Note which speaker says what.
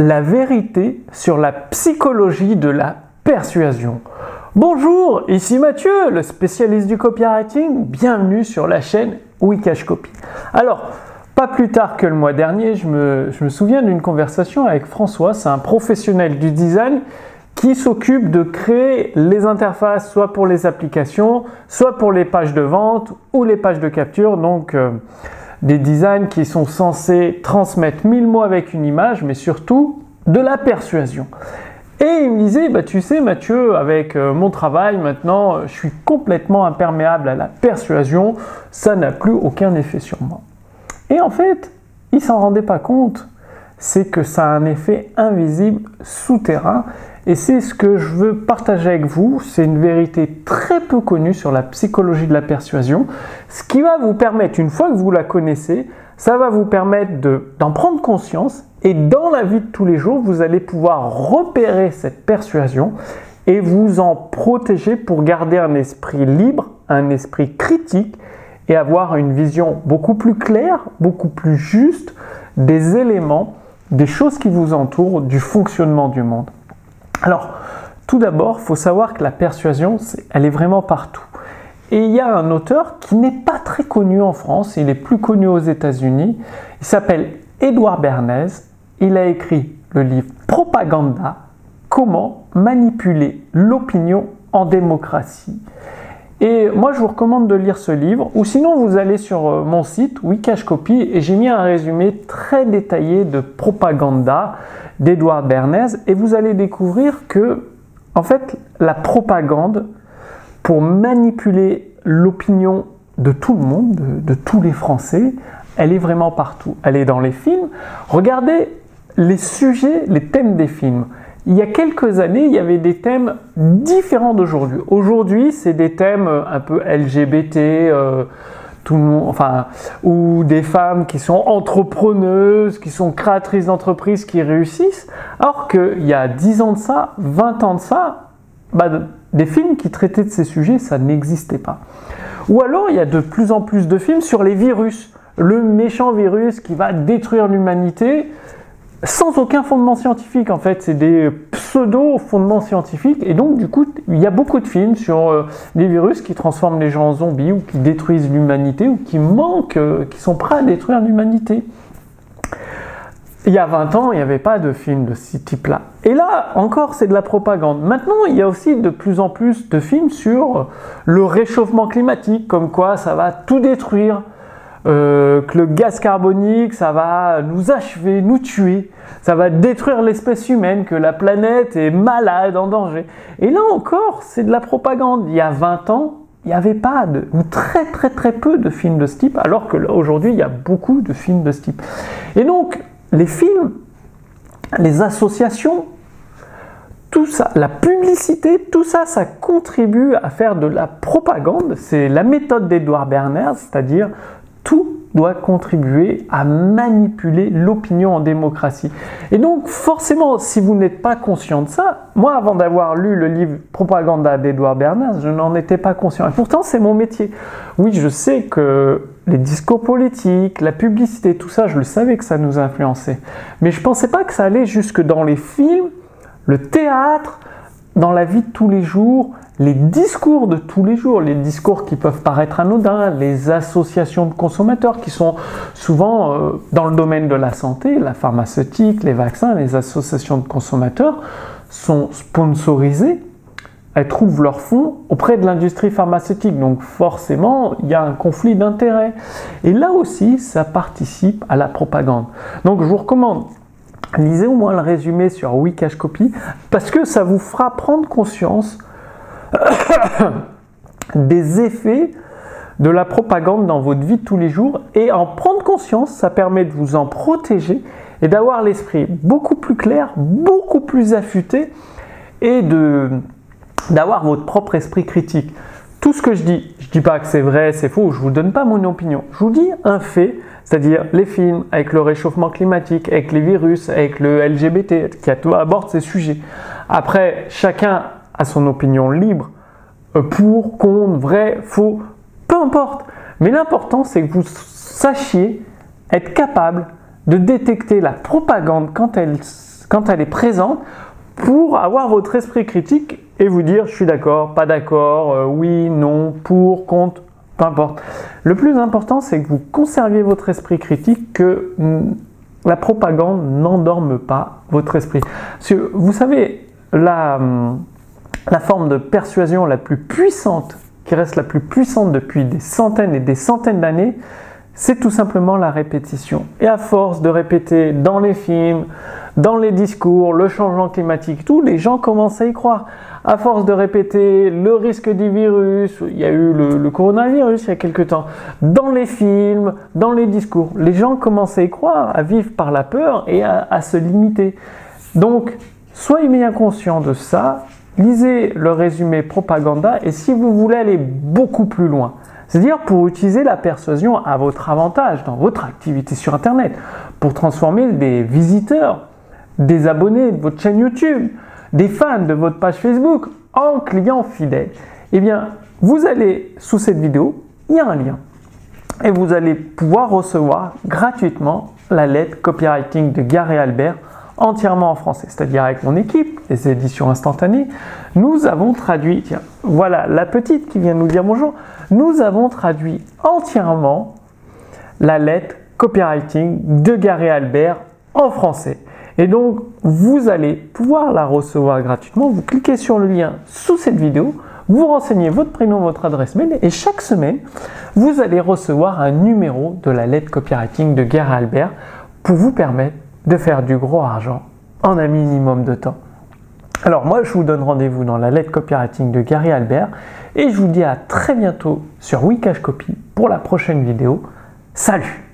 Speaker 1: la vérité sur la psychologie de la persuasion. Bonjour, ici Mathieu, le spécialiste du copywriting. Bienvenue sur la chaîne Wikash Copy. Alors, pas plus tard que le mois dernier, je me, souviens d'une conversation avec François, c'est un professionnel du design qui s'occupe de créer les interfaces soit pour les applications, soit pour les pages de vente ou les pages de capture. Donc, euh, des designs qui sont censés transmettre mille mots avec une image, mais surtout de la persuasion. Et il me disait, bah, tu sais Mathieu, avec euh, mon travail maintenant, euh, je suis complètement imperméable à la persuasion, ça n'a plus aucun effet sur moi. Et en fait, il s'en rendait pas compte, c'est que ça a un effet invisible souterrain et c'est ce que je veux partager avec vous. C'est une vérité très peu connue sur la psychologie de la persuasion. Ce qui va vous permettre, une fois que vous la connaissez, ça va vous permettre d'en prendre conscience et dans la vie de tous les jours, vous allez pouvoir repérer cette persuasion et vous en protéger pour garder un esprit libre, un esprit critique et avoir une vision beaucoup plus claire, beaucoup plus juste des éléments, des choses qui vous entourent, du fonctionnement du monde. Alors, tout d'abord, il faut savoir que la persuasion, elle est vraiment partout. Et il y a un auteur qui n'est pas très connu en France, il est plus connu aux États-Unis. Il s'appelle Édouard Bernays. Il a écrit le livre Propaganda Comment manipuler l'opinion en démocratie. Et moi, je vous recommande de lire ce livre, ou sinon vous allez sur euh, mon site Wikash Copy et j'ai mis un résumé très détaillé de propaganda d'Edouard Bernays et vous allez découvrir que, en fait, la propagande, pour manipuler l'opinion de tout le monde, de, tous les Français, elle est vraiment partout. Elle est dans les films. Regardez les sujets, les thèmes des films. Il y a quelques années, il y avait des thèmes différents d'aujourd'hui. Aujourd'hui, c'est des thèmes un peu LGBT, euh, enfin, ou des femmes qui sont entrepreneuses, qui sont créatrices d'entreprises, qui réussissent, alors qu'il y a 10 ans de ça, 20 ans de ça, bah, des films qui traitaient de ces sujets, ça n'existait pas. Ou alors il y a de plus en plus de films sur les virus, le méchant virus qui va détruire l'humanité, sans aucun fondement scientifique en fait, c'est des pseudo fondements scientifiques et donc du coup il y a beaucoup de films sur euh, des virus qui transforment les gens en zombies ou qui détruisent l'humanité ou qui manquent, euh, qui sont prêts à détruire l'humanité. Il y a 20 ans, il n'y avait pas de films de ce type-là. Et là, encore, c'est de la propagande. Maintenant, il y a aussi de plus en plus de films sur le réchauffement climatique, comme quoi ça va tout détruire, euh, que le gaz carbonique, ça va nous achever, nous tuer, ça va détruire l'espèce humaine, que la planète est malade, en danger. Et là encore, c'est de la propagande. Il y a 20 ans, il n'y avait pas de, ou très très très peu de films de ce type, alors que aujourd'hui, il y a beaucoup de films de ce type. Et donc, les films, les associations, tout ça, la publicité, tout ça, ça contribue à faire de la propagande. C'est la méthode d'Edouard Berners, c'est-à-dire tout doit contribuer à manipuler l'opinion en démocratie. Et donc, forcément, si vous n'êtes pas conscient de ça, moi, avant d'avoir lu le livre Propaganda d'Edouard Bernays, je n'en étais pas conscient. Et pourtant, c'est mon métier. Oui, je sais que les discours politiques, la publicité, tout ça, je le savais que ça nous influençait. Mais je ne pensais pas que ça allait jusque dans les films, le théâtre, dans la vie de tous les jours, les discours de tous les jours, les discours qui peuvent paraître anodins, les associations de consommateurs qui sont souvent euh, dans le domaine de la santé, la pharmaceutique, les vaccins, les associations de consommateurs sont sponsorisées, elles trouvent leurs fonds auprès de l'industrie pharmaceutique. Donc forcément, il y a un conflit d'intérêts. Et là aussi, ça participe à la propagande. Donc je vous recommande lisez au moins le résumé sur Wikash Copy parce que ça vous fera prendre conscience des effets de la propagande dans votre vie de tous les jours et en prendre conscience, ça permet de vous en protéger et d'avoir l'esprit beaucoup plus clair, beaucoup plus affûté et de d'avoir votre propre esprit critique. Tout ce que je dis, je ne dis pas que c'est vrai, c'est faux, je vous donne pas mon opinion. Je vous dis un fait, c'est-à-dire les films avec le réchauffement climatique, avec les virus, avec le LGBT, qui aborde ces sujets. Après, chacun a son opinion libre, euh, pour, contre, vrai, faux, peu importe. Mais l'important, c'est que vous sachiez être capable de détecter la propagande quand elle, quand elle est présente, pour avoir votre esprit critique et vous dire je suis d'accord, pas d'accord, euh, oui, non, pour, contre, peu importe. Le plus important, c'est que vous conserviez votre esprit critique, que mm, la propagande n'endorme pas votre esprit. Parce que vous savez, la, mm, la forme de persuasion la plus puissante, qui reste la plus puissante depuis des centaines et des centaines d'années, c'est tout simplement la répétition. Et à force de répéter dans les films, dans les discours, le changement climatique, tout, les gens commencent à y croire. À force de répéter le risque du virus, il y a eu le, coronavirus il y a quelque temps, dans les films, dans les discours, les gens commencent à y croire, à vivre par la peur et à, se limiter. Donc, soyez bien conscient de ça, lisez le résumé propaganda et si vous voulez aller beaucoup plus loin, c'est-à-dire pour utiliser la persuasion à votre avantage dans votre activité sur Internet, pour transformer des visiteurs, des abonnés de votre chaîne YouTube, des fans de votre page Facebook en clients fidèles. Eh bien, vous allez sous cette vidéo, il y a un lien. Et vous allez pouvoir recevoir gratuitement la lettre copywriting de Gary Albert entièrement en français, c'est-à-dire avec mon équipe, les éditions instantanées, nous avons traduit, tiens, voilà la petite qui vient de nous dire bonjour, nous avons traduit entièrement la lettre copywriting de Gary Albert en français. Et donc, vous allez pouvoir la recevoir gratuitement. Vous cliquez sur le lien sous cette vidéo, vous renseignez votre prénom, votre adresse mail et chaque semaine, vous allez recevoir un numéro de la lettre copywriting de Gary Albert pour vous permettre de faire du gros argent en un minimum de temps. Alors moi, je vous donne rendez-vous dans la lettre copywriting de Gary Albert et je vous dis à très bientôt sur Wikash Copy pour la prochaine vidéo. Salut